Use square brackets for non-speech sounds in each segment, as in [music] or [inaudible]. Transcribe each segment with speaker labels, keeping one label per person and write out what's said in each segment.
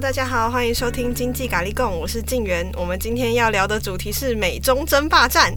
Speaker 1: 大家好，欢迎收听经济咖喱贡，我是静媛。我们今天要聊的主题是美中争霸战。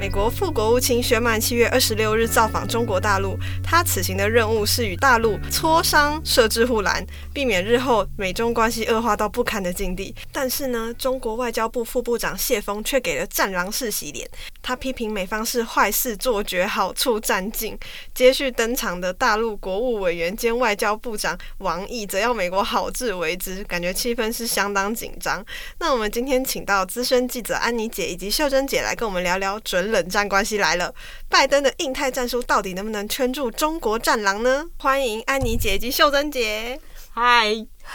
Speaker 1: 美国副国务卿薛曼七月二十六日造访中国大陆，他此行的任务是与大陆磋商设置护栏，避免日后美中关系恶化到不堪的境地。但是呢，中国外交部副部长谢锋却给了战狼式洗脸，他批评美方是坏事做绝，好处占尽。接续登场的大陆国务委员兼外交部长王毅，则要美国好自为之，感觉气氛是相当紧张。那我们今天请到资深记者安妮姐以及秀珍姐来跟我们聊聊准。冷战关系来了，拜登的印太战术到底能不能圈住中国战狼呢？欢迎安妮姐及秀珍姐。
Speaker 2: 嗨，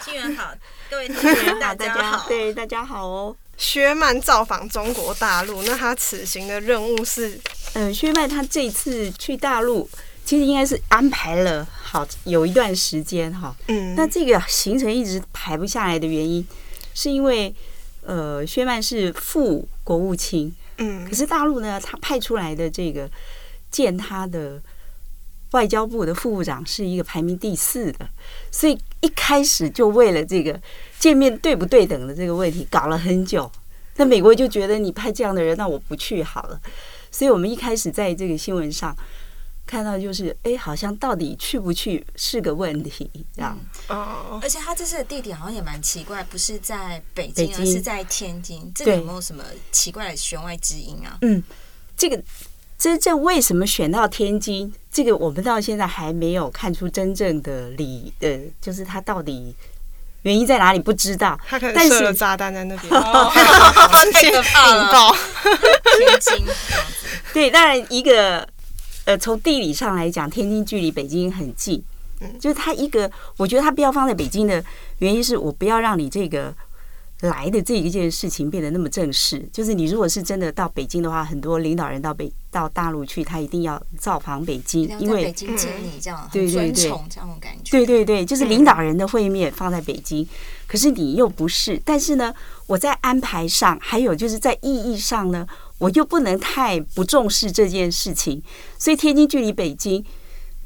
Speaker 3: 新人好，各位同学 [laughs] 大家好，
Speaker 2: 对大家好哦。
Speaker 1: 薛曼造访中国大陆，那他此行的任务是？
Speaker 2: 嗯，薛曼他这次去大陆，其实应该是安排了好有一段时间哈。嗯，那这个行程一直排不下来的原因，是因为呃，薛曼是副国务卿。嗯，可是大陆呢，他派出来的这个见他的外交部的副部长是一个排名第四的，所以一开始就为了这个见面对不对等的这个问题搞了很久。那美国就觉得你派这样的人，那我不去好了。所以我们一开始在这个新闻上。看到就是，哎，好像到底去不去是个问题，这样。
Speaker 3: 哦。而且他这次的地点好像也蛮奇怪，不是在北京，而是在天津。这个有没有什么奇怪的弦外之音啊？
Speaker 2: 嗯，这个真正为什么选到天津，这个我们到现在还没有看出真正的理，呃，就是他到底原因在哪里不知道。
Speaker 1: 他可能设了炸弹在那边 [laughs] [laughs]
Speaker 3: 太可怕了。天津。[laughs]
Speaker 2: 对，当然一个。呃，从地理上来讲，天津距离北京很近，就是它一个，我觉得它不要放在北京的原因是我不要让你这个来的这一件事情变得那么正式。就是你如果是真的到北京的话，很多领导人到北到大陆去，他一定要造访北京，因为
Speaker 3: 北京见你这样，对对对，这种感觉，
Speaker 2: 对对对，就是领导人的会面放在北京，可是你又不是。但是呢，我在安排上，还有就是在意义上呢。我又不能太不重视这件事情，所以天津距离北京，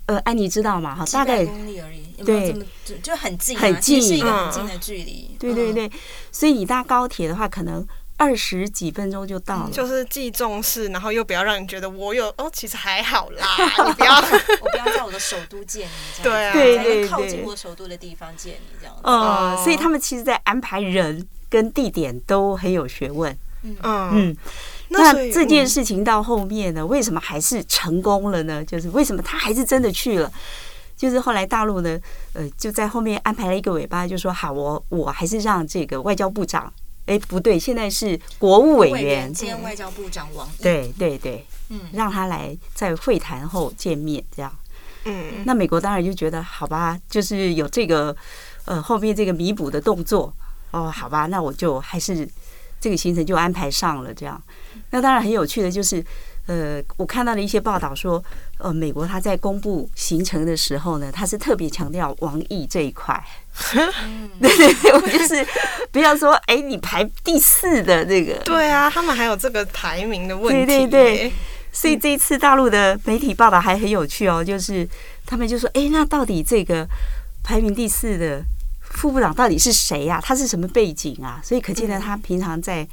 Speaker 2: 呃，安妮知道吗？哈，大概
Speaker 3: 公里而已，对，就就很近，
Speaker 2: 很近，
Speaker 3: 是一个很近的距离。
Speaker 2: 对对对，所以你搭高铁的话，可能二十几分钟就到了。
Speaker 1: 就是既重视，然后又不要让人觉得我有哦，其实还好啦，[laughs] 你不要，
Speaker 3: 我不要在我的首都见你，
Speaker 1: 对啊，
Speaker 2: 对对，
Speaker 3: 靠近我首都的地方见你这样子。
Speaker 2: 嗯，所以他们其实，在安排人跟地点都很有学问。嗯嗯。那这件事情到后面呢，为什么还是成功了呢？就是为什么他还是真的去了？就是后来大陆呢，呃，就在后面安排了一个尾巴，就说好，我我还是让这个外交部长，哎，不对，现在是国务委员
Speaker 3: 兼外交部长王毅，
Speaker 2: 对对对，嗯，让他来在会谈后见面，这样，嗯，那美国当然就觉得好吧，就是有这个呃后面这个弥补的动作，哦，好吧，那我就还是。这个行程就安排上了，这样。那当然很有趣的就是，呃，我看到了一些报道说，呃，美国他在公布行程的时候呢，他是特别强调王毅这一块。对 [laughs] 对对，我就是不要说，哎，你排第四的这个。
Speaker 1: 对啊，他们还有这个排名的问题。
Speaker 2: 对对对，所以这一次大陆的媒体报道还很有趣哦，就是他们就说，哎，那到底这个排名第四的？副部长到底是谁呀？他是什么背景啊？所以可见呢，他平常在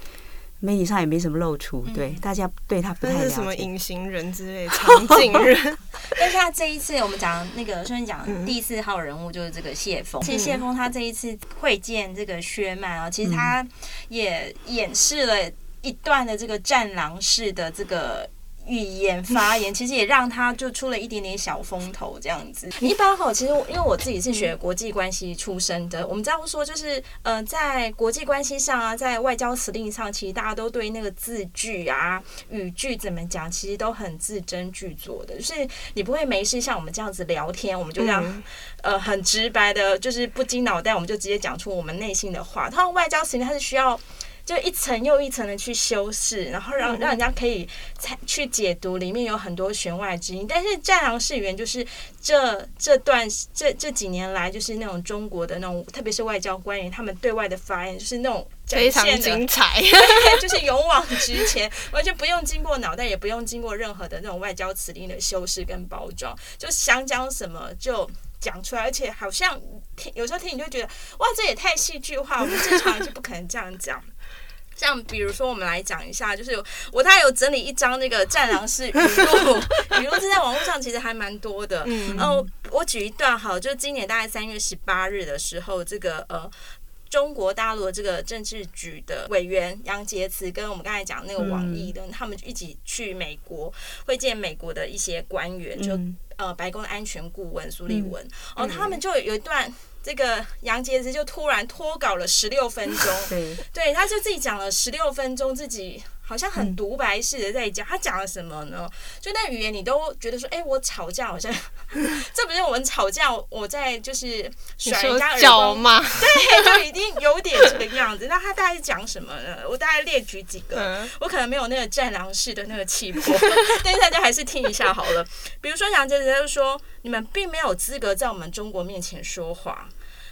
Speaker 2: 媒体上也没什么露出，对大家对他不太了解。
Speaker 1: 什么隐形人之类、场景人。[laughs]
Speaker 3: 但是他这一次我们讲那个，顺便讲第四号人物就是这个谢峰。其实谢峰他这一次会见这个薛曼啊，其实他也演示了一段的这个战狼式的这个。语言发言 [laughs] 其实也让他就出了一点点小风头这样子。[laughs] 一般哈，其实因为我自己是学国际关系出身的，我们知道说就是呃，在国际关系上啊，在外交辞令上，其实大家都对那个字句啊、语句怎么讲，其实都很字斟句酌的。就是你不会没事像我们这样子聊天，我们就这样呃很直白的，就是不经脑袋，我们就直接讲出我们内心的话。他外交辞令它是需要。就一层又一层的去修饰，然后让让人家可以才去解读里面有很多弦外之音。但是战狼式语言就是这这段这这几年来，就是那种中国的那种，特别是外交官员他们对外的发言，就是那种
Speaker 1: 非常精彩，[laughs]
Speaker 3: 就是勇往直前，[laughs] 完全不用经过脑袋，也不用经过任何的那种外交辞令的修饰跟包装，就想讲什么就。讲出来，而且好像听有时候听你就觉得哇，这也太戏剧化，我们正常人是不可能这样讲。像比如说，我们来讲一下，就是有我大概有整理一张那个战狼式语录，语录是在网络上其实还蛮多的。嗯，呃，我举一段好，就今年大概三月十八日的时候，这个呃。中国大陆的这个政治局的委员杨洁篪跟我们刚才讲那个王毅的，他们一起去美国会见美国的一些官员，就呃白宫的安全顾问苏利文，哦，他们就有一段。这个杨洁篪就突然脱稿了十六分钟，[laughs] 对，对，他就自己讲了十六分钟，自己好像很独白式的在讲，他讲了什么呢？就那语言你都觉得说，哎，我吵架好像，[laughs] 这不是我们吵架，我在就是甩人家耳光，[laughs] 对，就已经有点这个样子。那他大概是讲什么呢？我大概列举几个，我可能没有那个战狼式的那个气魄，[laughs] 但是大家还是听一下好了。比如说杨洁篪就说。你们并没有资格在我们中国面前说话，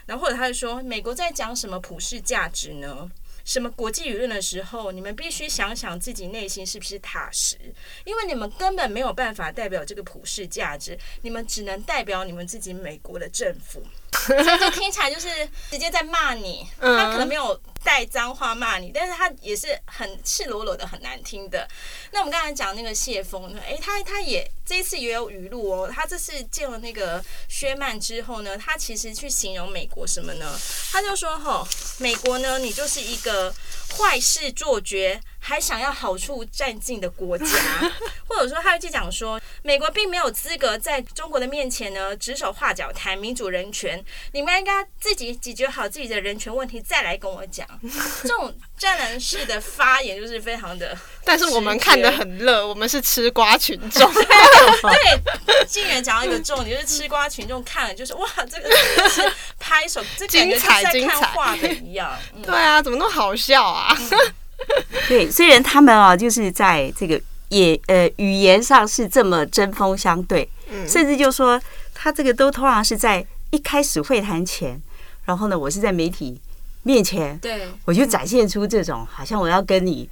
Speaker 3: 然后或者他就说，美国在讲什么普世价值呢？什么国际舆论的时候，你们必须想想自己内心是不是踏实，因为你们根本没有办法代表这个普世价值，你们只能代表你们自己美国的政府。这就听起来就是直接在骂你，他可能没有。带脏话骂你，但是他也是很赤裸裸的，很难听的。那我们刚才讲那个谢峰呢？诶，他他也这一次也有语录哦。他这次见了那个薛曼之后呢，他其实去形容美国什么呢？他就说：吼，美国呢，你就是一个坏事做绝。还想要好处占尽的国家，[laughs] 或者说他就讲说，美国并没有资格在中国的面前呢指手画脚谈民主人权，你们应该自己解决好自己的人权问题再来跟我讲。[laughs] 这种战狼式的发言就是非常的，
Speaker 1: 但是我们看得很乐，我们是吃瓜群众。[laughs]
Speaker 3: 对，竟然讲到一个重点，就是吃瓜群众看了就是哇，这个是拍手，这感觉是在看画的一样。
Speaker 1: 嗯、对啊，怎么那么好笑啊？嗯 [laughs]
Speaker 2: 对，虽然他们啊，就是在这个也呃语言上是这么针锋相对，甚至就说他这个都通常是在一开始会谈前，然后呢，我是在媒体面前，对，我就展现出这种好像我要跟你。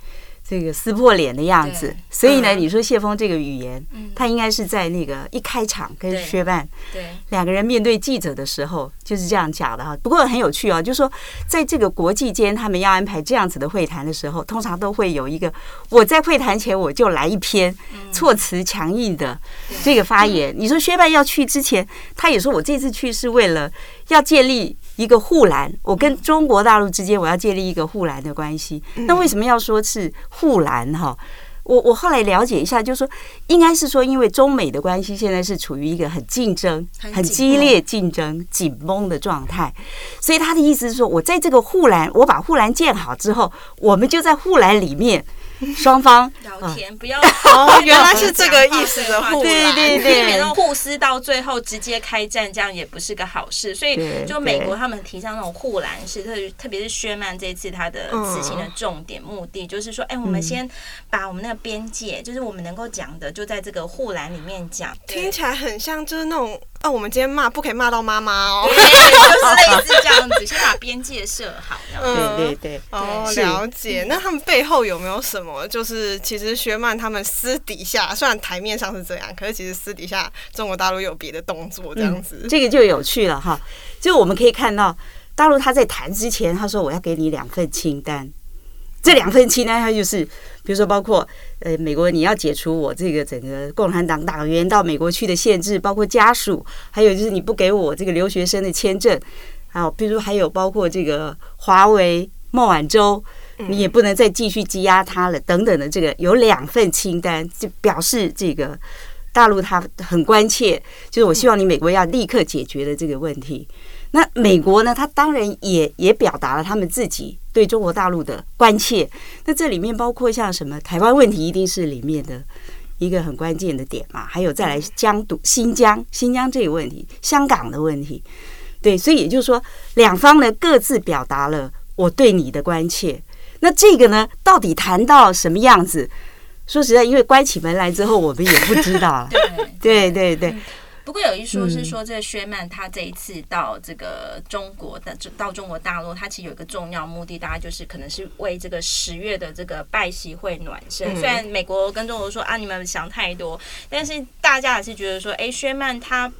Speaker 2: 这个撕破脸的样子，所以呢，你说谢峰这个语言，他应该是在那个一开场跟薛曼两个人面对记者的时候就是这样讲的哈。不过很有趣啊，就是说在这个国际间，他们要安排这样子的会谈的时候，通常都会有一个我在会谈前我就来一篇措辞强硬的这个发言。你说薛曼要去之前，他也说我这次去是为了要建立。一个护栏，我跟中国大陆之间，我要建立一个护栏的关系。那为什么要说是护栏？哈，我我后来了解一下，就是说，应该是说，因为中美的关系现在是处于一个很竞争、很激烈竞争、紧绷的状态，所以他的意思是说，我在这个护栏，我把护栏建好之后，我们就在护栏里面。[laughs] 双方
Speaker 3: 聊天不要
Speaker 1: 哦，原来是这个意思的互对，
Speaker 2: 对对避，
Speaker 3: 免得互撕到最后直接开战，这样也不是个好事。所以就美国他们提倡那种护栏式，特特别是薛曼这次他的此行的重点目的，就是说，哎，我们先把我们那个边界，就是我们能够讲的，就在这个护栏里面讲。
Speaker 1: 听起来很像就是那种。哦，我们今天骂不可以骂到妈妈哦，
Speaker 3: 对，就是类似这样子，先把边界设好。
Speaker 2: 对对对，
Speaker 1: 哦，了解。那他们背后有没有什么？就是其实薛曼他们私底下，虽然台面上是这样，可是其实私底下中国大陆有别的动作，这样子。
Speaker 2: 这个就有趣了哈。就我们可以看到，大陆他在谈之前，他说我要给你两份清单。这两份清单，它就是，比如说包括呃，美国你要解除我这个整个共产党党员到美国去的限制，包括家属，还有就是你不给我这个留学生的签证，啊，比如还有包括这个华为孟晚舟，你也不能再继续羁押他了，等等的这个有两份清单，就表示这个大陆他很关切，就是我希望你美国要立刻解决的这个问题。那美国呢？他当然也也表达了他们自己对中国大陆的关切。那这里面包括像什么台湾问题，一定是里面的一个很关键的点嘛。还有再来疆独、新疆、新疆这个问题，香港的问题。对，所以也就是说，两方呢各自表达了我对你的关切。那这个呢，到底谈到什么样子？说实在，因为关起门来之后，我们也不知道。[laughs] 对对对对。
Speaker 3: 不过有一说是说，这个薛曼他这一次到这个中国的，到中国大陆，他其实有一个重要目的，大家就是可能是为这个十月的这个拜习会暖身。虽然美国跟中国说啊，你们想太多，但是大家还是觉得说，哎，薛曼他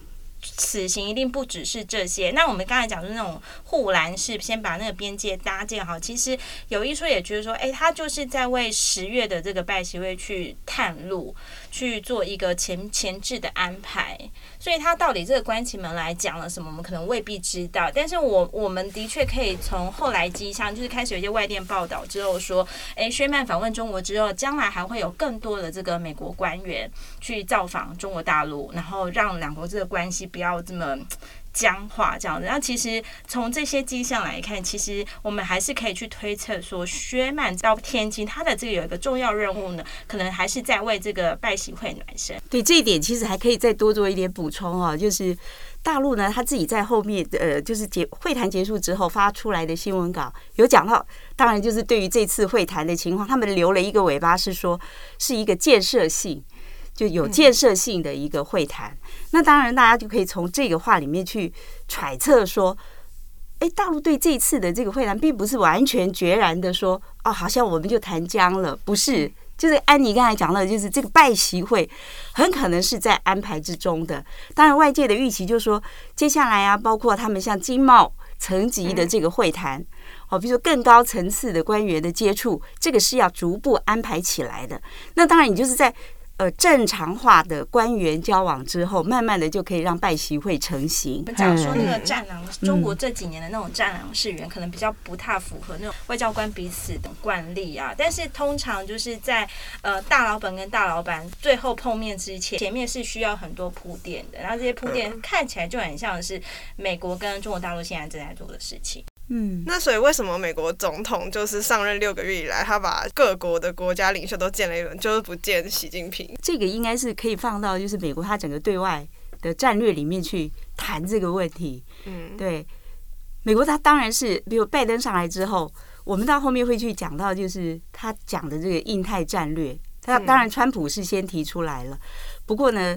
Speaker 3: 此行一定不只是这些。那我们刚才讲的那种护栏式，先把那个边界搭建好。其实有一说，也觉得说，哎，他就是在为十月的这个拜习会去探路，去做一个前前置的安排。所以他到底这个关起门来讲了什么，我们可能未必知道。但是我我们的确可以从后来迹象，就是开始有一些外电报道之后说，诶，薛曼访问中国之后，将来还会有更多的这个美国官员去造访中国大陆，然后让两国这个关系不要这么。僵化这样子，那其实从这些迹象来看，其实我们还是可以去推测说，薛曼到天津，他的这个有一个重要任务呢，可能还是在为这个拜喜会暖身。
Speaker 2: 对这一点，其实还可以再多做一点补充哦，就是大陆呢，他自己在后面呃，就是结会谈结束之后发出来的新闻稿有讲到，当然就是对于这次会谈的情况，他们留了一个尾巴，是说是一个建设性。就有建设性的一个会谈，那当然大家就可以从这个话里面去揣测说，哎，大陆对这次的这个会谈并不是完全决然的说，哦，好像我们就谈僵了，不是，就是安妮刚才讲到的，就是这个拜习会很可能是在安排之中的。当然，外界的预期就是说，接下来啊，包括他们像经贸层级的这个会谈，哦，比如说更高层次的官员的接触，这个是要逐步安排起来的。那当然，你就是在。呃，正常化的官员交往之后，慢慢的就可以让拜习会成型。
Speaker 3: 我们讲说那个战狼，中国这几年的那种战狼式员，可能比较不太符合那种外交官彼此的惯例啊。但是通常就是在呃大老板跟大老板最后碰面之前，前面是需要很多铺垫的。然后这些铺垫看起来就很像是美国跟中国大陆现在正在做的事情。
Speaker 1: 嗯，那所以为什么美国总统就是上任六个月以来，他把各国的国家领袖都见了一轮，就是不见习近平？
Speaker 2: 这个应该是可以放到就是美国他整个对外的战略里面去谈这个问题。嗯，对，美国他当然是，比如拜登上来之后，我们到后面会去讲到，就是他讲的这个印太战略。他当然川普是先提出来了，不过呢。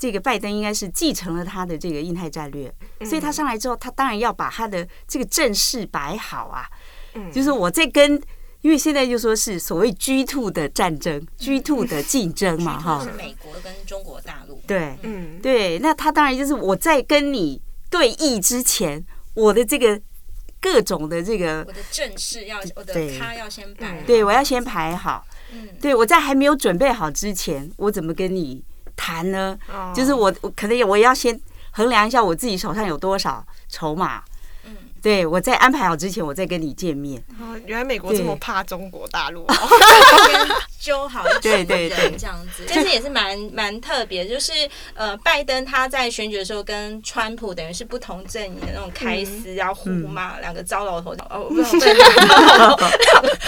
Speaker 2: 这个拜登应该是继承了他的这个印太战略，所以他上来之后，他当然要把他的这个阵势摆好啊。就是我在跟，因为现在就说是所谓 G two 的战争，G two 的竞争嘛，哈。
Speaker 3: 是美国跟中国大陆。
Speaker 2: 对，嗯，对。那他当然就是我在跟你对弈之前，我的这个各种的这个
Speaker 3: 我的阵势要，我的他要先摆，
Speaker 2: 对，我要先排好。嗯，对我在还没有准备好之前，我怎么跟你？谈呢，就是我我可能我要先衡量一下我自己手上有多少筹码，嗯，对我在安排好之前，我再跟你见面。
Speaker 1: 哦，原来美国这么怕中国大陆，
Speaker 3: 揪好一群人这样子，但是也是蛮蛮特别，就是呃，拜登他在选举的时候跟川普等于是不同阵营的那种开撕啊、互骂，两个糟老头哦，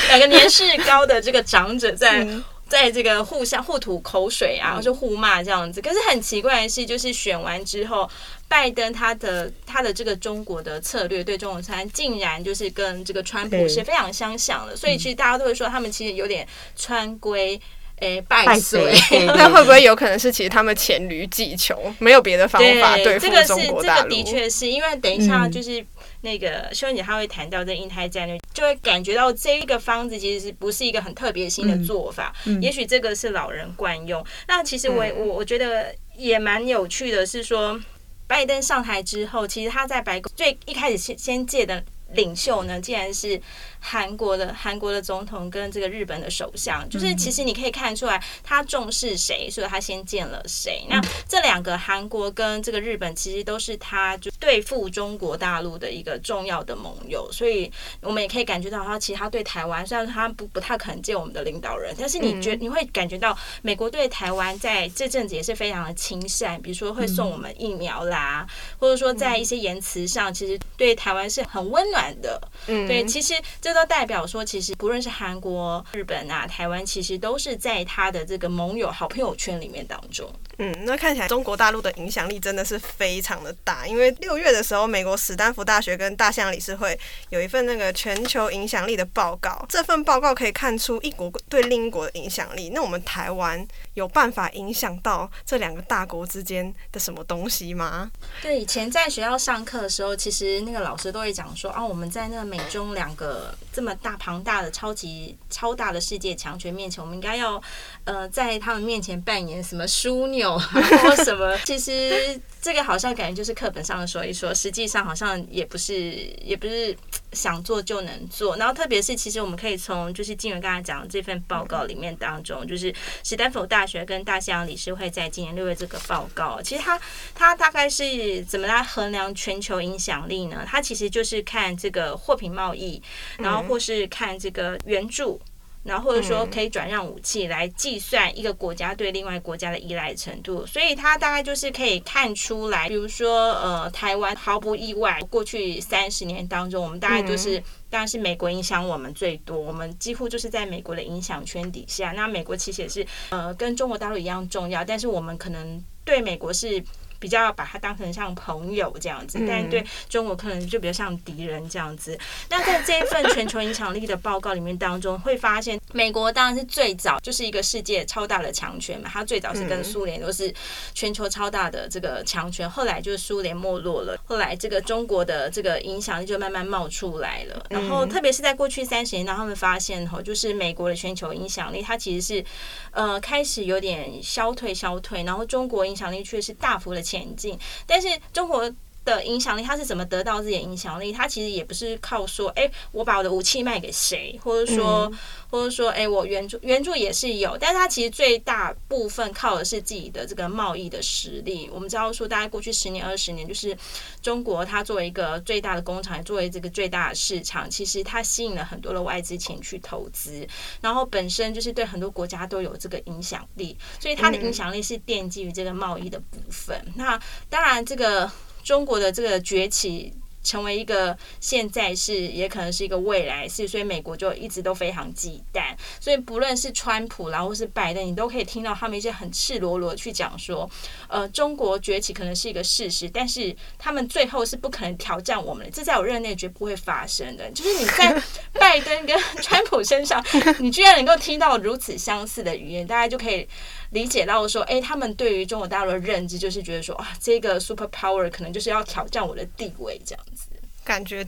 Speaker 3: 两个年事高的这个长者在。在这个互相互吐口水啊，或是互骂这样子。可是很奇怪的是，就是选完之后，拜登他的他的这个中国的策略对中国餐，竟然就是跟这个川普是非常相像的。所以其实大家都会说，他们其实有点川规诶拜水。[laughs]
Speaker 1: 那会不会有可能是其实他们黔驴技穷，没有别的方法对付中国大陆？
Speaker 3: 这个是这个的确是因为等一下就是。那个秀燕姐她会谈到这印太战略，就会感觉到这一个方子其实是不是一个很特别新的做法？嗯嗯、也许这个是老人惯用。那其实我我我觉得也蛮有趣的，是说拜登上台之后，其实他在白宫最一开始先先借的领袖呢，竟然是。韩国的韩国的总统跟这个日本的首相，就是其实你可以看出来，他重视谁，所以他先见了谁。那这两个韩国跟这个日本，其实都是他就对付中国大陆的一个重要的盟友，所以我们也可以感觉到，他其实他对台湾，虽然他不不太可能见我们的领导人，但是你觉你会感觉到，美国对台湾在这阵子也是非常的亲善，比如说会送我们疫苗啦，或者说在一些言辞上，其实对台湾是很温暖的。嗯，对，其实这。这都代表说，其实不论是韩国、日本啊、台湾，其实都是在他的这个盟友、好朋友圈里面当中。
Speaker 1: 嗯，那看起来中国大陆的影响力真的是非常的大，因为六月月的时候，美国史丹福大学跟大西洋理事会有一份那个全球影响力的报告。这份报告可以看出一国对另一国的影响力。那我们台湾有办法影响到这两个大国之间的什么东西吗？
Speaker 3: 对，以前在学校上课的时候，其实那个老师都会讲说，啊，我们在那个美中两个这么大庞大的超级超大的世界强权面前，我们应该要呃在他们面前扮演什么枢纽，或什么？[laughs] 其实这个好像感觉就是课本上的说一说，实际上好像也不是，也不是想做就能做。然后特别是，其实我们可以从就是静源刚才讲的这份报告里面当中，就是史丹佛大学跟大西洋理事会在今年六月这个报告，其实它它大概是怎么来衡量全球影响力呢？它其实就是看这个货品贸易，然后或是看这个援助。然后或者说可以转让武器来计算一个国家对另外国家的依赖程度，所以它大概就是可以看出来，比如说呃，台湾毫不意外，过去三十年当中，我们大概就是当然是美国影响我们最多，我们几乎就是在美国的影响圈底下。那美国其实也是呃跟中国大陆一样重要，但是我们可能对美国是。比较把它当成像朋友这样子，但对中国可能就比较像敌人这样子。那在这一份全球影响力的报告里面当中，会发现美国当然是最早就是一个世界超大的强权嘛，它最早是跟苏联都是全球超大的这个强权，后来就是苏联没落了，后来这个中国的这个影响力就慢慢冒出来了。然后特别是在过去三十年，当他们发现哈，就是美国的全球影响力，它其实是呃开始有点消退消退，然后中国影响力却是大幅的前进，但是中国的影响力，它是怎么得到自己的影响力？它其实也不是靠说，哎，我把我的武器卖给谁，或者说，或者说，哎，我援助援助也是有，但是它其实最大部分靠的是自己的这个贸易的实力。我们知道说，大概过去十年、二十年，就是中国它作为一个最大的工厂，也作为这个最大的市场，其实它吸引了很多的外资钱去投资，然后本身就是对很多国家都有这个影响力，所以它的影响力是奠基于这个贸易的部分。那当然这个。中国的这个崛起，成为一个现在是，也可能是一个未来是，所以美国就一直都非常忌惮。所以不论是川普，然后是拜登，你都可以听到他们一些很赤裸裸的去讲说，呃，中国崛起可能是一个事实，但是他们最后是不可能挑战我们的，这在我任内绝不会发生的。就是你在 [laughs] 拜登跟川普身上，你居然能够听到如此相似的语言，大家就可以。理解到说，哎，他们对于中国大陆的认知就是觉得说，啊，这个 super power 可能就是要挑战我的地位这样子。
Speaker 1: 感觉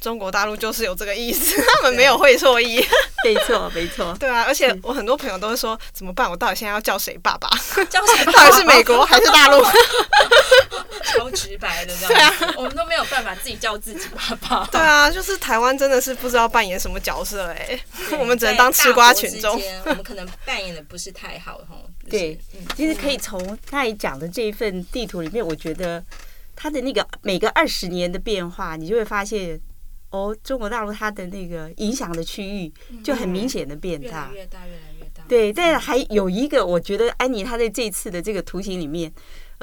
Speaker 1: 中国大陆就是有这个意思，[laughs] 他们没有会错意。
Speaker 2: 没错，没错。[laughs]
Speaker 1: 对啊，而且我很多朋友都会说，怎么办？我到底现在要叫谁爸爸？
Speaker 3: 叫谁爸爸？[laughs]
Speaker 1: 到底是美国还是大陆？
Speaker 3: 超直白的这样。对啊，我们都没有办法自己叫自己爸爸。
Speaker 1: 对啊，就是台湾真的是不知道扮演什么角色哎，我们只能当吃瓜群众。
Speaker 3: 我们可能扮演的不是太好哈。
Speaker 2: 对，其实可以从他讲的这一份地图里面，我觉得他的那个每个二十年的变化，你就会发现，哦，中国大陆它的那个影响的区域就很明显的变大，
Speaker 3: 越来越大，越来越大。
Speaker 2: 对，但还有一个，我觉得安妮她在这次的这个图形里面，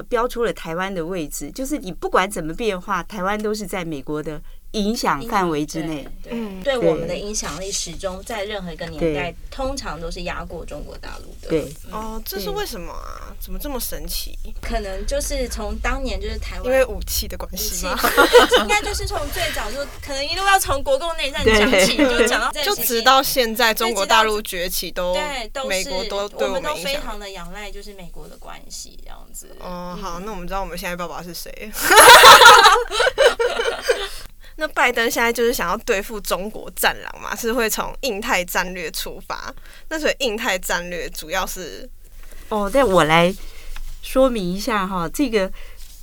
Speaker 2: 标出了台湾的位置，就是你不管怎么变化，台湾都是在美国的。影响范围之内，
Speaker 3: 嗯，对我们的影响力始终在任何一个年代，通常都是压过中国大陆的。
Speaker 2: 对，
Speaker 1: 哦，这是为什么啊？怎么这么神奇？
Speaker 3: 可能就是从当年就是台湾
Speaker 1: 因为武器的关系吗？[laughs]
Speaker 3: 应该就是从最早就可能一路要从国共内战讲起，就讲到 [laughs]
Speaker 1: 就直到现在中国大陆崛起都
Speaker 3: 对，都
Speaker 1: 美国都对我们
Speaker 3: 都非常的仰赖，就是美国的关系这样子。
Speaker 1: 哦，好，那我们知道我们现在爸爸是谁。那拜登现在就是想要对付中国战狼嘛，是会从印太战略出发。那所以印太战略主要是
Speaker 2: 哦，那我来说明一下哈，这个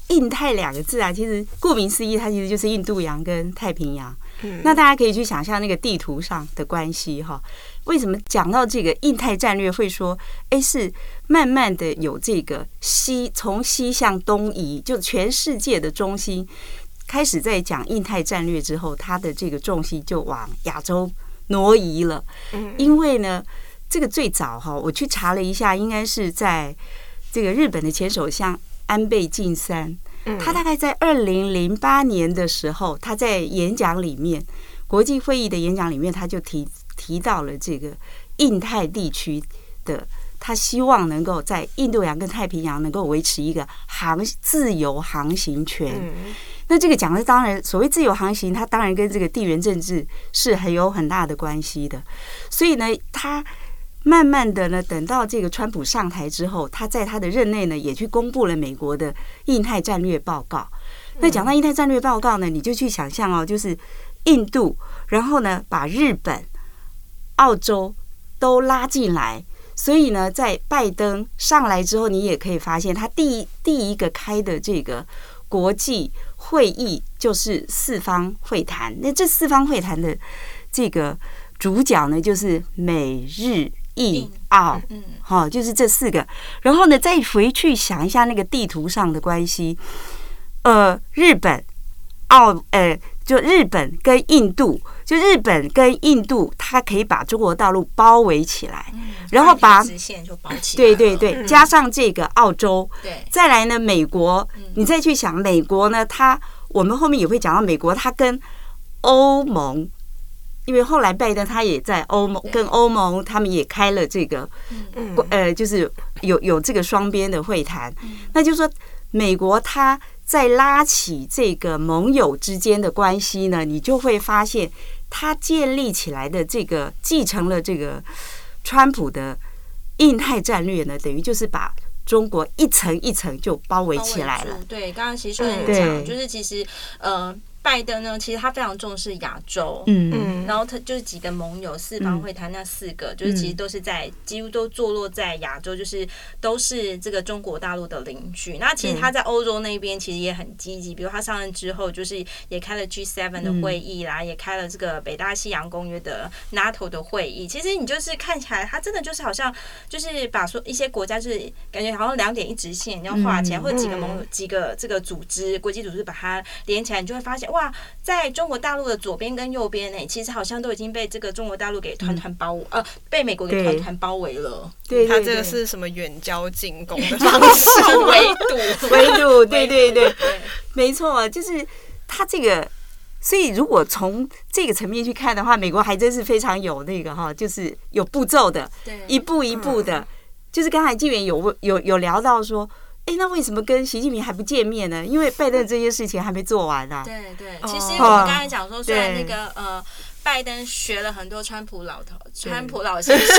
Speaker 2: 印太两个字啊，其实顾名思义，它其实就是印度洋跟太平洋。嗯，那大家可以去想象那个地图上的关系哈。为什么讲到这个印太战略会说，哎，是慢慢的有这个西从西向东移，就全世界的中心。开始在讲印太战略之后，他的这个重心就往亚洲挪移了。因为呢，这个最早哈，我去查了一下，应该是在这个日本的前首相安倍晋三，他大概在二零零八年的时候，他在演讲里面，国际会议的演讲里面，他就提提到了这个印太地区的，他希望能够在印度洋跟太平洋能够维持一个航自由航行权。那这个讲的当然，所谓自由航行，它当然跟这个地缘政治是很有很大的关系的。所以呢，他慢慢的呢，等到这个川普上台之后，他在他的任内呢，也去公布了美国的印太战略报告。那讲到印太战略报告呢，你就去想象哦，就是印度，然后呢，把日本、澳洲都拉进来。所以呢，在拜登上来之后，你也可以发现，他第一第一个开的这个国际会议就是四方会谈。那这四方会谈的这个主角呢，就是美日印澳，嗯，好，就是这四个。然后呢，再回去想一下那个地图上的关系，呃，日本、澳，呃。就日本跟印度，就日本跟印度，它可以把中国大陆包围起来，然后把
Speaker 3: 直线就包起来，
Speaker 2: 对对对，加上这个澳洲，对，再来呢，美国，你再去想美国呢，它我们后面也会讲到美国，它跟欧盟，因为后来拜登他也在欧盟跟欧盟，他们也开了这个，呃，就是有有这个双边的会谈，那就是说美国它。在拉起这个盟友之间的关系呢，你就会发现，他建立起来的这个继承了这个川普的印太战略呢，等于就是把中国一层一层就包围起来了。
Speaker 3: 对，刚刚其实说的讲，就是其实呃。拜登呢，其实他非常重视亚洲，嗯嗯，然后他就是几个盟友四方会谈那四个，就是其实都是在几乎都坐落在亚洲，就是都是这个中国大陆的邻居。那其实他在欧洲那边其实也很积极，比如他上任之后，就是也开了 G7 的会议啦，也开了这个北大西洋公约的 NATO 的会议。其实你就是看起来，他真的就是好像就是把说一些国家，就是感觉好像两点一直线你要画起来，或者几个盟友几个这个组织国际组织把它连起来，你就会发现。哇，在中国大陆的左边跟右边呢，其实好像都已经被这个中国大陆给团团包，嗯、呃，被美国给团团包围了。
Speaker 1: 对，他这个是什么远交近攻的方式？[laughs]
Speaker 3: 围堵，[laughs]
Speaker 2: 围堵，对对对，没错，就是他这个。所以如果从这个层面去看的话，美国还真是非常有那个哈，就是有步骤的，对，一步一步的。就是刚才纪元有有有聊到说。哎，那为什么跟习近平还不见面呢？因为拜登这些事情还没做完呢。
Speaker 3: 对对，其实我们刚才讲说，虽然那个呃。拜登学了很多川普老头，川普老先生。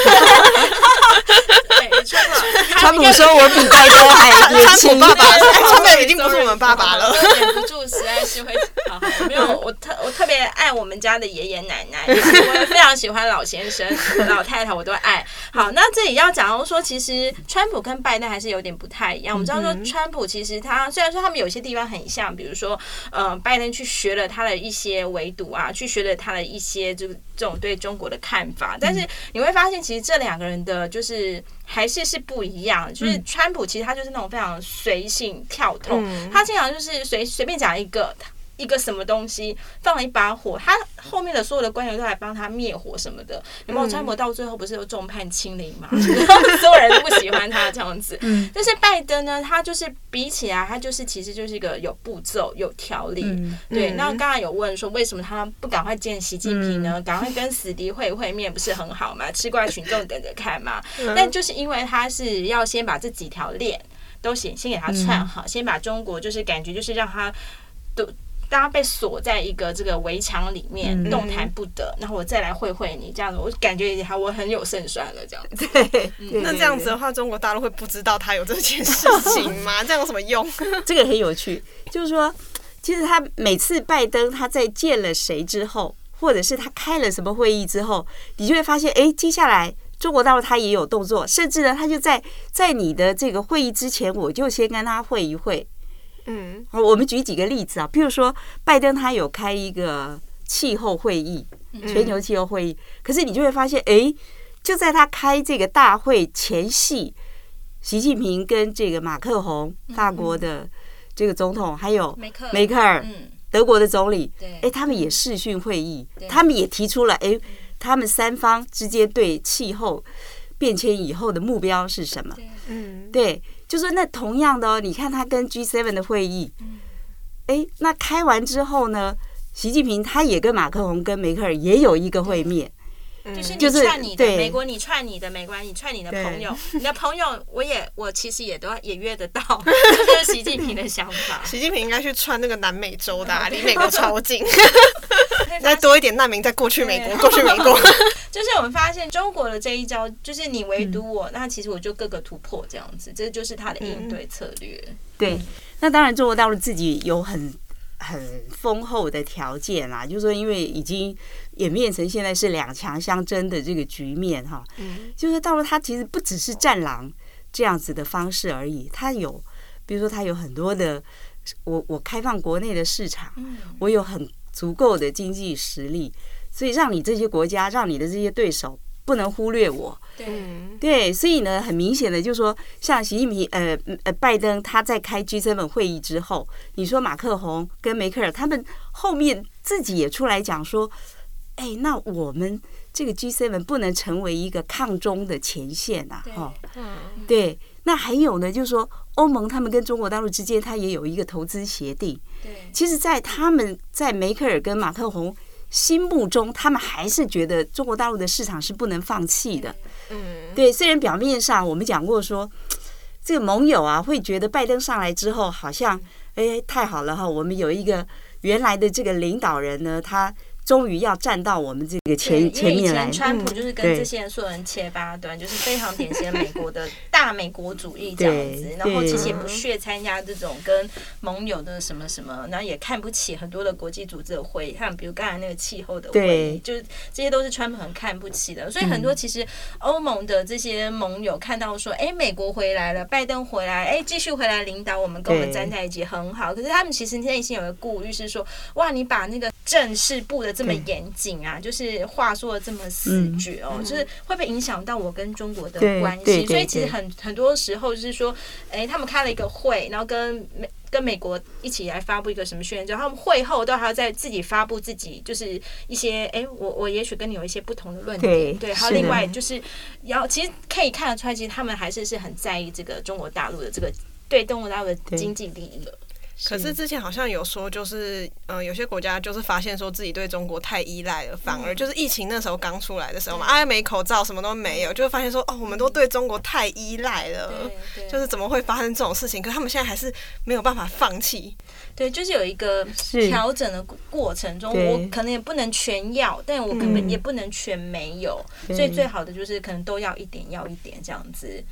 Speaker 3: 对，川普，
Speaker 2: 川普说：“我比拜登还年轻。”
Speaker 1: 爸爸，川普已经不是我们爸爸了。
Speaker 3: 忍不住，实在是会。好好，没有，我特我特别爱我们家的爷爷奶奶，我非常喜欢老先生、老太太，我都爱。好，那这里要讲说，其实川普跟拜登还是有点不太一样。我们知道说，川普其实他虽然说他们有些地方很像，比如说，呃，拜登去学了他的一些围堵啊，去学了他的一些。些这这种对中国的看法，但是你会发现，其实这两个人的就是还是是不一样。就是川普其实他就是那种非常随性跳脱，他经常就是随随便讲一个。一个什么东西放了一把火，他后面的所有的官员都来帮他灭火什么的。有没有？川普到最后不是又众叛亲离嘛？[laughs] 所有人都不喜欢他这样子。但是拜登呢，他就是比起来，他就是其实就是一个有步骤、有条理。对。那刚刚有问说，为什么他不赶快见习近平呢？赶快跟死敌会会面不是很好吗？吃瓜群众等着看嘛。但就是因为他是要先把这几条链都先先给他串好，先把中国就是感觉就是让他都。大家被锁在一个这个围墙里面，动弹不得。然后我再来会会你，这样子我感觉也好，我很有胜算了。这样子，[laughs]
Speaker 2: 对，
Speaker 1: 那这样子的话，中国大陆会不知道他有这件事情吗？[laughs] 这样有什么用？[laughs]
Speaker 2: 这个很有趣，就是说，其实他每次拜登他在见了谁之后，或者是他开了什么会议之后，你就会发现，哎，接下来中国大陆他也有动作，甚至呢，他就在在你的这个会议之前，我就先跟他会一会。嗯，我们举几个例子啊，譬如说，拜登他有开一个气候会议，全球气候会议，可是你就会发现，哎，就在他开这个大会前夕，习近平跟这个马克宏，法国的这个总统，还有梅克梅克尔，德国的总理，哎，他们也视讯会议，他们也提出了，哎，他们三方之间对气候变迁以后的目标是什么？嗯，对。就说那同样的哦，你看他跟 G7 的会议，哎，那开完之后呢，习近平他也跟马克龙跟梅克尔也有一个会面，
Speaker 3: 就是你串你的美国，你串你的没关系串你的朋友，你的朋友我也我其实也都也约得到，[laughs] 这是习近平的想法。[laughs]
Speaker 1: 习近平应该去串那个南美洲的，[laughs] 离美国超近，再多一点难民再过去美国，过去美国。[laughs]
Speaker 3: 就是我们发现中国的这一招，就是你围堵我，那其实我就各个突破这样子，这就是他的应对策略。
Speaker 2: 对，那当然中国大陆自己有很。很丰厚的条件啦，就是说，因为已经演变成现在是两强相争的这个局面哈，嗯，就是到了它其实不只是战狼这样子的方式而已，它有，比如说它有很多的，我我开放国内的市场，我有很足够的经济实力，所以让你这些国家，让你的这些对手。不能忽略我，
Speaker 3: 对。
Speaker 2: 对，所以呢，很明显的就是说，像习近平，呃呃，拜登他在开 G7 会议之后，你说马克宏跟梅克尔他们后面自己也出来讲说，哎，那我们这个 G7 不能成为一个抗中的前线呐，哈，嗯，对，那还有呢，就是说欧盟他们跟中国大陆之间，它也有一个投资协定，
Speaker 3: 对，
Speaker 2: 其实，在他们在梅克尔跟马克宏。心目中，他们还是觉得中国大陆的市场是不能放弃的。嗯，对。虽然表面上我们讲过说，这个盟友啊会觉得拜登上来之后，好像哎太好了哈，我们有一个原来的这个领导人呢，他。终于要站到我们这个前前面来。
Speaker 3: 川普就是跟这些人所有人切八段，就是非常典型的美国的大美国主义这样子。然后其实也不屑参加这种跟盟友的什么什么，然后也看不起很多的国际组织的会议，像比如刚才那个气候的会议，就是这些都是川普很看不起的。所以很多其实欧盟的这些盟友看到说，哎，美国回来了，拜登回来，哎，继续回来领导我们，跟我们站在一起很好。可是他们其实内心有个顾虑是说，哇，你把那个正式布的。这么严谨啊，就是话说的这么死绝哦，就是会不会影响到我跟中国的关系？所以其实很很多时候就是说，哎，他们开了一个会，然后跟美跟美国一起来发布一个什么宣言，他们会后都还要再自己发布自己，就是一些哎，我我也许跟你有一些不同的论点，对，还有另外就是要其实可以看得出来，其实他们还是是很在意这个中国大陆的这个对中国大陆的经济利益的。
Speaker 1: 可是之前好像有说，就是嗯、呃，有些国家就是发现说自己对中国太依赖了，反而就是疫情那时候刚出来的时候嘛，哎，没口罩，什么都没有，就会发现说哦，我们都对中国太依赖了，就是怎么会发生这种事情？可是他们现在还是没有办法放弃。
Speaker 3: 对，就是有一个调整的过程中，我可能也不能全要，但我可能也不能全没有，所以最好的就是可能都要一点，要一点这样子。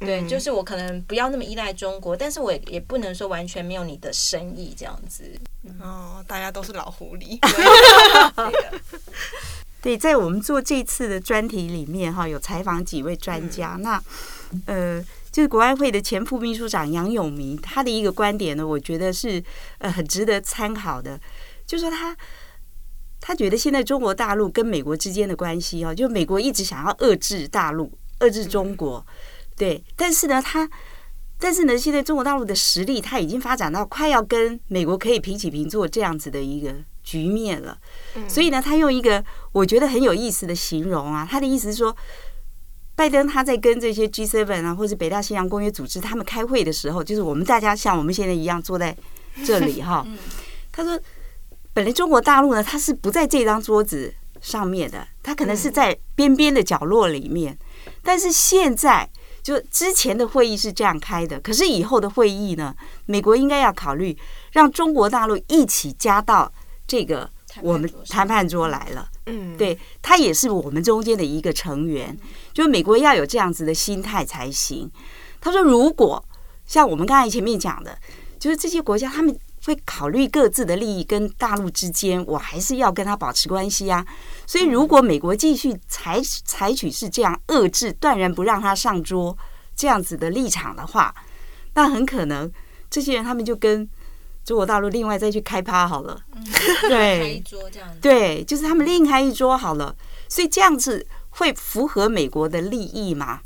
Speaker 3: 对，就是我可能不要那么依赖中国，但是我也也不能说完全没有你的生意这样子。
Speaker 1: 哦，大家都是老狐狸。[laughs]
Speaker 2: 对，在我们做这次的专题里面，哈，有采访几位专家。嗯、那呃，就是国安会的前副秘书长杨永明，他的一个观点呢，我觉得是呃很值得参考的。就是说他他觉得现在中国大陆跟美国之间的关系哦，就美国一直想要遏制大陆，遏制中国。嗯对，但是呢，他，但是呢，现在中国大陆的实力，他已经发展到快要跟美国可以平起平坐这样子的一个局面了。所以呢，他用一个我觉得很有意思的形容啊，他的意思是说，拜登他在跟这些 G7 啊，或者北大西洋公约组织他们开会的时候，就是我们大家像我们现在一样坐在这里哈。他 [laughs] 说，本来中国大陆呢，他是不在这张桌子上面的，他可能是在边边的角落里面，但是现在。就之前的会议是这样开的，可是以后的会议呢，美国应该要考虑让中国大陆一起加到这个我们谈判桌来了。嗯，对，他也是我们中间的一个成员，就美国要有这样子的心态才行。他说，如果像我们刚才前面讲的，就是这些国家他们会考虑各自的利益，跟大陆之间，我还是要跟他保持关系啊。所以，如果美国继续采采取是这样遏制、断然不让他上桌这样子的立场的话，那很可能这些人他们就跟中国大陆另外再去开趴好了。对，对，就是他们另开一桌好了。所以这样子会符合美国的利益吗？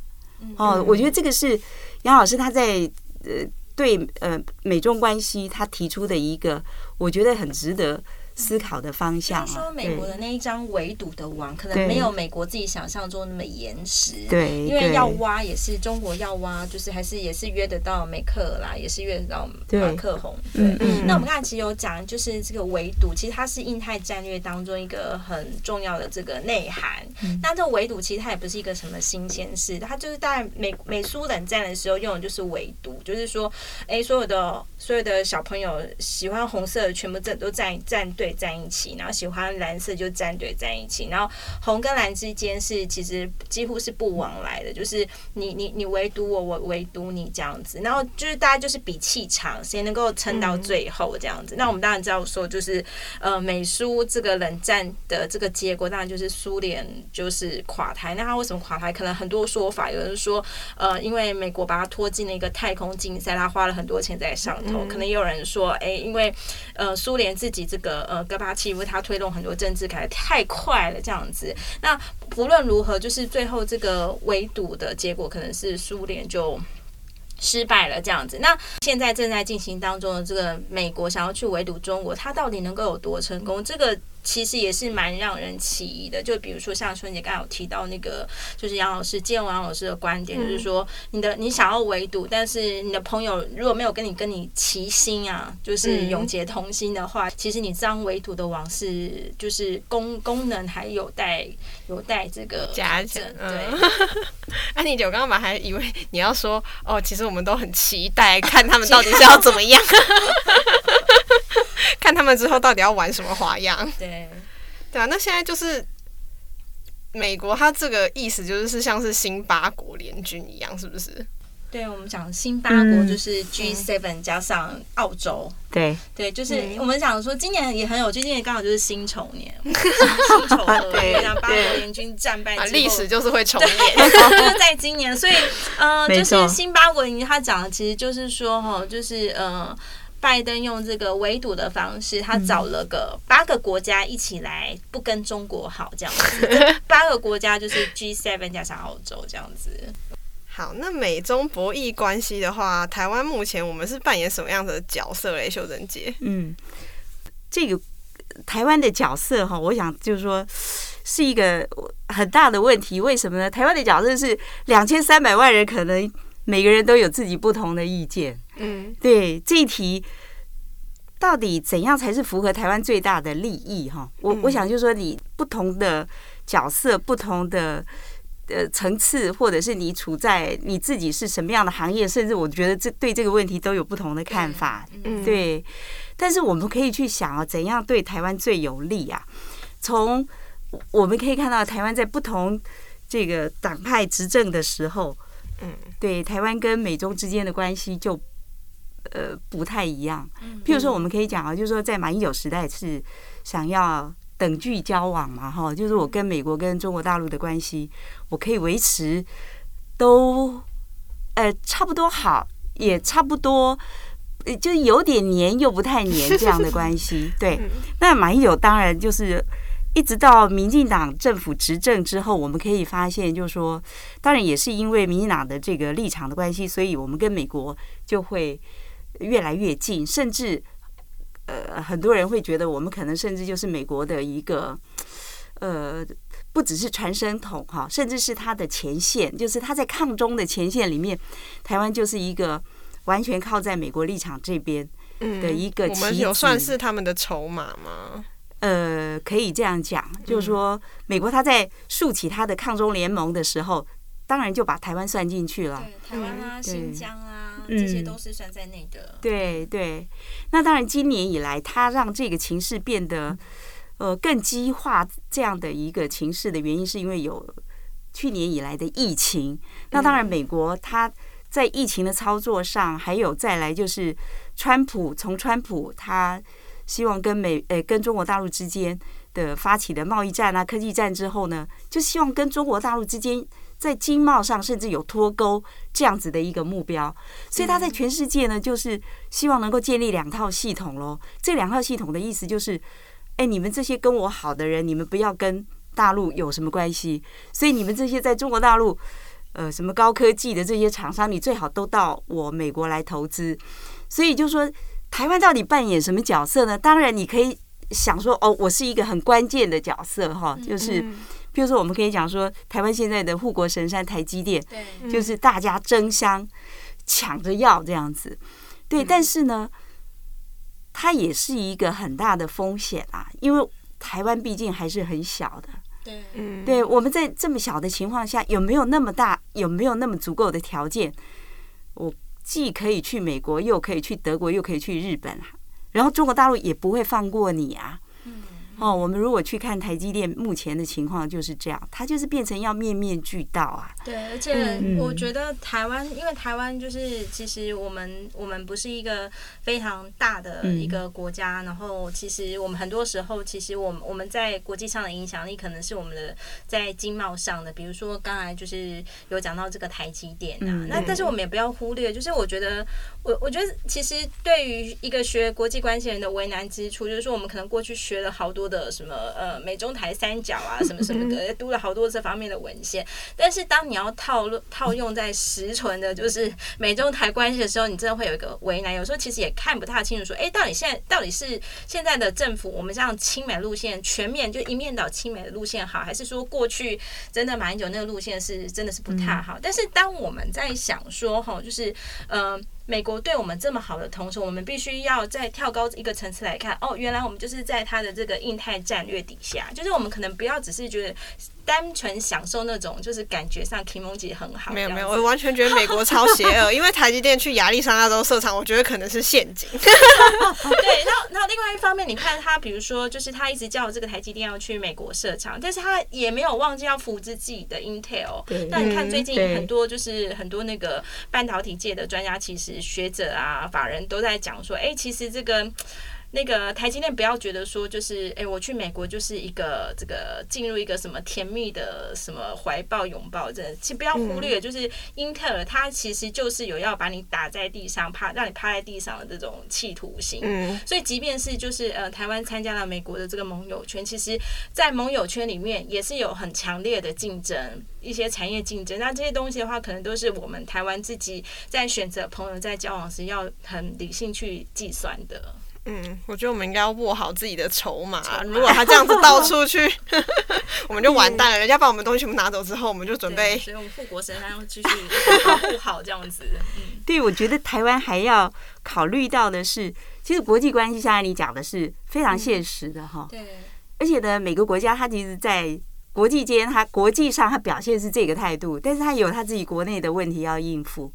Speaker 2: 哦，我觉得这个是杨老师他在呃对呃美中关系他提出的一个，我觉得很值得思考的方向。
Speaker 3: 说美国的那一张围堵的网，可能没有美国自己想象中那么严实。
Speaker 2: 对，
Speaker 3: 因为要挖也是中国要挖，就是还是也是约得到梅克尔啦，也是约得到马克宏。对，那我们刚才其实有讲，就是这个围堵，其实它是印太战略当中一个很重要的这个内涵。嗯、那这个围堵其实它也不是一个什么新鲜事，它就是在美美苏冷战的时候用的就是围堵，就是说，哎，所有的所有的小朋友喜欢红色的，全部站都站站队站一起，然后喜欢蓝色就站队站一起，然后红跟蓝之间是其实几乎是不往来的，就是你你你唯独我，我唯独你这样子，然后就是大家就是比气场，谁能够撑到最后这样子。那我们当然知道说，就是呃美苏这个冷战的这个结果，当然就是苏联就是垮台。那他为什么垮台？可能很多说法，有人说呃因为美国把他拖进了一个太空竞赛，他花了很多钱在上头，可能也有人说，哎，因为呃苏联自己这个呃戈巴契夫他推动很多政治改革太快了，这样子。那不论如何，就是最后这个围堵的结果，可能是苏联就失败了，这样子。那现在正在进行当中的这个美国想要去围堵中国，他到底能够有多成功？这个。其实也是蛮让人起疑的，就比如说像春姐刚才有提到那个，就是杨老师、建文杨老师的观点，就是说你的你想要围堵，但是你的朋友如果没有跟你跟你齐心啊，就是永结同心的话，其实你这样围堵的网是就是功功能还有待有待这个
Speaker 1: 加强。对，[laughs] 安妮姐，我刚刚本来还以为你要说哦，其实我们都很期待看他们到底是要怎么样。[laughs] 看他们之后到底要玩什么花样？
Speaker 3: 对，
Speaker 1: 对啊。那现在就是美国，它这个意思就是是像是新八国联军一样，是不是？
Speaker 3: 对，我们讲新八国就是 G seven 加上澳洲。
Speaker 2: 对
Speaker 3: 对，就是我们讲说今年也很有趣，今年刚好就是辛丑年，[laughs] 辛丑合约，[laughs] 让八国联军战败，
Speaker 1: 历史就是会重演，[laughs]
Speaker 3: 就是在今年。所以呃，就是新八国联军，他讲的其实就是说哈，就是呃。拜登用这个围堵的方式，他找了个八个国家一起来不跟中国好这样子，[laughs] 八个国家就是 G7 加上澳洲这样子。
Speaker 1: 好，那美中博弈关系的话，台湾目前我们是扮演什么样的角色嘞？秀珍姐，
Speaker 2: 嗯，这个台湾的角色哈，我想就是说是一个很大的问题。为什么呢？台湾的角色是两千三百万人，可能每个人都有自己不同的意见。嗯，对，这一题到底怎样才是符合台湾最大的利益？哈，我我想就是说，你不同的角色、不同的呃层次，或者是你处在你自己是什么样的行业，甚至我觉得这对这个问题都有不同的看法。嗯，对。但是我们可以去想啊，怎样对台湾最有利啊？从我们可以看到，台湾在不同这个党派执政的时候，嗯，对台湾跟美中之间的关系就。呃，不太一样。譬如说，我们可以讲啊，就是说，在马英九时代是想要等距交往嘛，哈，就是我跟美国跟中国大陆的关系，我可以维持都呃差不多好，也差不多，就有点黏又不太黏这样的关系。对，那马英九当然就是一直到民进党政府执政之后，我们可以发现，就是说，当然也是因为民进党的这个立场的关系，所以我们跟美国就会。越来越近，甚至呃，很多人会觉得我们可能甚至就是美国的一个呃，不只是传声筒哈，甚至是他的前线，就是他在抗中的前线里面，台湾就是一个完全靠在美国立场这边的一个、嗯。我
Speaker 1: 们有算是他们的筹码吗？
Speaker 2: 呃，可以这样讲，就是说美国他在竖起他的抗中联盟的时候，当然就把台湾算进去了，
Speaker 3: 对台湾啊，新疆啊。这些都是算在内的。嗯、
Speaker 2: 对对，那当然，今年以来，他让这个情势变得呃更激化，这样的一个情势的原因，是因为有去年以来的疫情。那当然，美国他在疫情的操作上，还有再来就是川普，从川普他希望跟美呃跟中国大陆之间的发起的贸易战啊、科技战之后呢，就希望跟中国大陆之间。在经贸上甚至有脱钩这样子的一个目标，所以他在全世界呢，就是希望能够建立两套系统喽。这两套系统的意思就是，哎，你们这些跟我好的人，你们不要跟大陆有什么关系。所以你们这些在中国大陆，呃，什么高科技的这些厂商，你最好都到我美国来投资。所以就说，台湾到底扮演什么角色呢？当然，你可以想说，哦，我是一个很关键的角色哈，就是，比如说我们可以讲说，台湾现在的护国神山台积电，对，就是大家争相抢着要这样子，对，但是呢，它也是一个很大的风险啊，因为台湾毕竟还是很小的，对，嗯，对，我们在这么小的情况下，有没有那么大，有没有那么足够的条件，我既可以去美国，又可以去德国，又可以去日本，然后中国大陆也不会放过你啊。哦，我们如果去看台积电目前的情况就是这样，它就是变成要面面俱到啊。
Speaker 3: 对，而且我觉得台湾，因为台湾就是其实我们我们不是一个非常大的一个国家，然后其实我们很多时候，其实我们我们在国际上的影响力可能是我们的在经贸上的，比如说刚才就是有讲到这个台积电啊，那但是我们也不要忽略，就是我觉得我我觉得其实对于一个学国际关系人的为难之处，就是说我们可能过去学了好多。的什么呃美中台三角啊 [laughs] 什么什么的，读了好多这方面的文献，但是当你要套路套用在实存的，就是美中台关系的时候，你真的会有一个为难。有时候其实也看不太清楚，说哎，到底现在到底是现在的政府，我们这样亲美路线全面就一面倒亲美的路线好，还是说过去真的马英九那个路线是真的是不太好？但是当我们在想说哈，就是呃。美国对我们这么好的同时，我们必须要再跳高一个层次来看。哦，原来我们就是在他的这个印太战略底下，就是我们可能不要只是觉得。单纯享受那种就是感觉上 Kimoji 很好，
Speaker 1: 没有没有，我完全觉得美国超邪恶，[laughs] 因为台积电去亚利桑那州设厂，我觉得可能是陷阱。
Speaker 3: 对，然后然后另外一方面，你看他，比如说就是他一直叫这个台积电要去美国设厂，但是他也没有忘记要扶植自己的 Intel。那你看最近很多就是很多那个半导体界的专家，其实学者啊、法人都在讲说，哎，其实这个。那个台积电不要觉得说就是哎、欸，我去美国就是一个这个进入一个什么甜蜜的什么怀抱拥抱，这其实不要忽略，就是英特尔它其实就是有要把你打在地上趴，让你趴在地上的这种企图心。嗯，所以即便是就是呃台湾参加了美国的这个盟友圈，其实，在盟友圈里面也是有很强烈的竞争，一些产业竞争。那这些东西的话，可能都是我们台湾自己在选择朋友在交往时要很理性去计算的。
Speaker 1: 嗯，我觉得我们应该要握好自己的筹码。如果他这样子到处去，[laughs] 我们就完蛋了。人家把我们东西全部拿走之后，我们就准备。
Speaker 3: 所以我们护国神山要继续保护好这样子。嗯，[laughs]
Speaker 2: 对，我觉得台湾还要考虑到的是，其实国际关系现在你讲的是非常现实的哈。对。而且呢，每个国家它其实，在国际间，它国际上它表现是这个态度，但是它有它自己国内的问题要应付。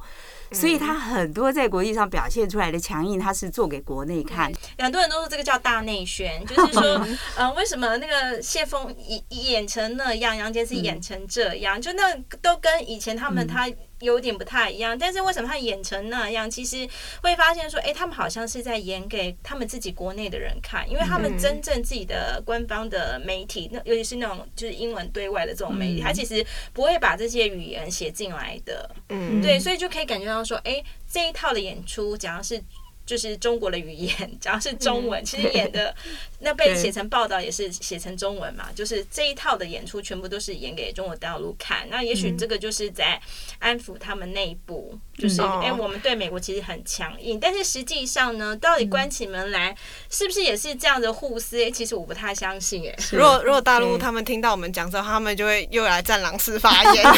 Speaker 2: 所以他很多在国际上表现出来的强硬，他是做给国内看。
Speaker 3: 很多人都说这个叫大内宣，[laughs] 就是说，呃，为什么那个谢峰演演成那样，杨洁篪演成这样，就那都跟以前他们他。有点不太一样，但是为什么他演成那样？其实会发现说，哎，他们好像是在演给他们自己国内的人看，因为他们真正自己的官方的媒体，那尤其是那种就是英文对外的这种媒体，他其实不会把这些语言写进来的。嗯，对，所以就可以感觉到说，哎，这一套的演出，假如是。就是中国的语言，[laughs] 只要是中文，其实演的 [laughs] 那被写成报道也是写成中文嘛。就是这一套的演出全部都是演给中国大陆看。那也许这个就是在安抚他们内部，就是哎，我们对美国其实很强硬，但是实际上呢，到底关起门来是不是也是这样的互撕？哎，其实我不太相信。哎，
Speaker 1: 如果如果大陆他们听到我们讲之后，他们就会又来战狼式发言。[laughs]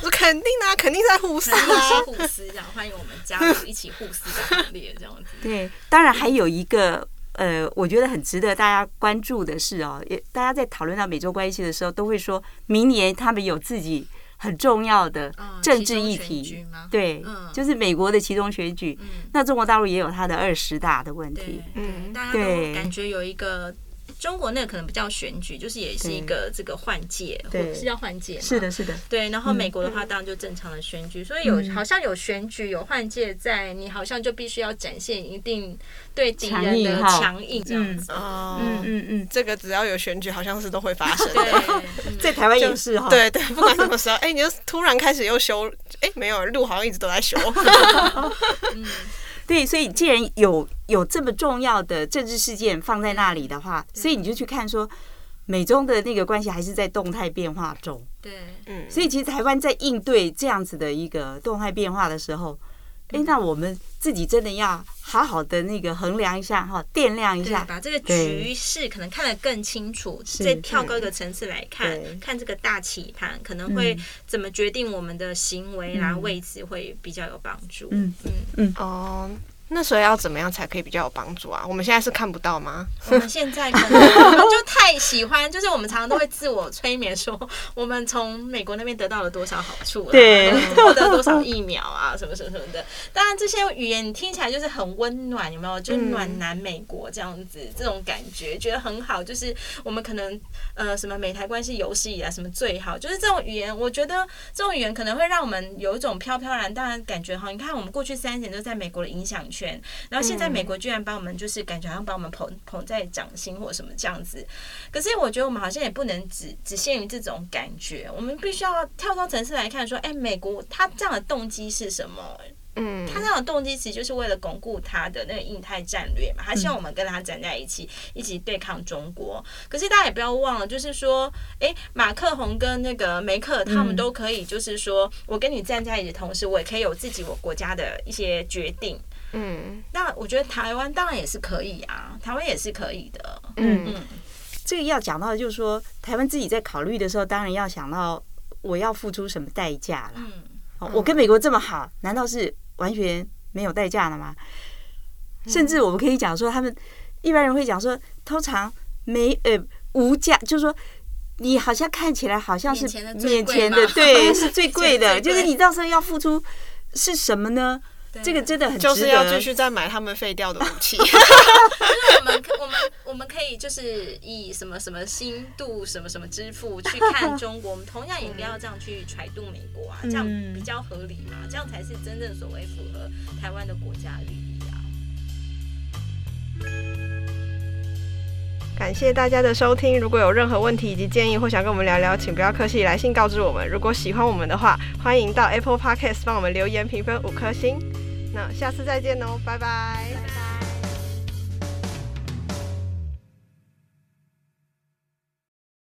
Speaker 1: 我肯定啊，肯定在互撕啊，
Speaker 3: 互撕这样，欢迎我们加入一起互撕的行列，这样子。[laughs]
Speaker 2: 对，当然还有一个呃，我觉得很值得大家关注的是哦，也大家在讨论到美洲关系的时候，都会说明年他们有自己很重要的政治议题，对，就是美国的其中选举。那中国大陆也有它的二十大的问题，
Speaker 3: 嗯，大家都感觉有一个。中国那个可能不叫选举，就是也是一个这个换届，或是叫换届，
Speaker 2: 是的，是的，
Speaker 3: 对。然后美国的话，当然就正常的选举，所以有好像有选举有换届，在你好像就必须要展现一定对敌人的强硬这样子。
Speaker 1: 哦，嗯嗯嗯，这个只要有选举，好像是都会发生。
Speaker 2: 对，[laughs] 在台湾也是哈。
Speaker 1: 对对，不管什么时候，哎，你就突然开始又修，哎，没有路好像一直都在修。[laughs] [laughs]
Speaker 2: 嗯。对，所以既然有有这么重要的政治事件放在那里的话，所以你就去看说，美中的那个关系还是在动态变化中。对，嗯，所以其实台湾在应对这样子的一个动态变化的时候，哎，那我们自己真的要好好的那个衡量一下哈，掂量一下，
Speaker 3: 把这个局势可能看得更清楚，再跳高一个层次来看，看这个大棋盘可能会怎么决定我们的行为啦、位置会比较有帮助。嗯嗯
Speaker 1: 嗯哦。那所以要怎么样才可以比较有帮助啊？我们现在是看不到吗？
Speaker 3: 我们现在可能我 [laughs] 们就太喜欢，就是我们常常都会自我催眠说，我们从美国那边得到了多少好处，对，获得多少疫苗啊，[laughs] 什么什么什么的。当然这些语言你听起来就是很温暖，有没有？就是暖男美国这样子，这种感觉觉得很好。就是我们可能呃什么美台关系有史以来什么最好，就是这种语言，我觉得这种语言可能会让我们有一种飘飘然，当然感觉哈。你看我们过去三年都在美国的影响圈。然后现在美国居然把我们就是感觉好像把我们捧捧在掌心或什么这样子，可是我觉得我们好像也不能只只限于这种感觉，我们必须要跳到层次来看，说，哎，美国他这样的动机是什么？嗯，他这样的动机其实就是为了巩固他的那个印太战略嘛，他希望我们跟他站在一起，一起对抗中国。可是大家也不要忘了，就是说，哎，马克宏跟那个梅克他们都可以，就是说我跟你站在一起的同时，我也可以有自己我国家的一些决定。嗯，那我觉得台湾当然也是可以啊，台湾也是可以的。嗯嗯，
Speaker 2: 这个要讲到的就是说，台湾自己在考虑的时候，当然要想到我要付出什么代价了。嗯，我跟美国这么好，难道是完全没有代价了吗？甚至我们可以讲说，他们一般人会讲说，通常没呃无价，就是说你好像看起来好像是面前的，对，是最贵的，[laughs] 就是你到时候要付出是什么呢？这个真的很
Speaker 1: 就是要继续再买他们废掉的武器。[laughs]
Speaker 3: 就是我们我们我们可以就是以什么什么新度什么什么支付去看中国，我们同样也不要这样去揣度美国啊，这样比较合理嘛，这样才是真正所谓符合台湾的国家利益啊。
Speaker 1: 感谢大家的收听，如果有任何问题以及建议或想跟我们聊聊，请不要客气，来信告知我们。如果喜欢我们的话，欢迎到 Apple Podcast 帮我们留言评分五颗星。那下次再见喽，拜拜。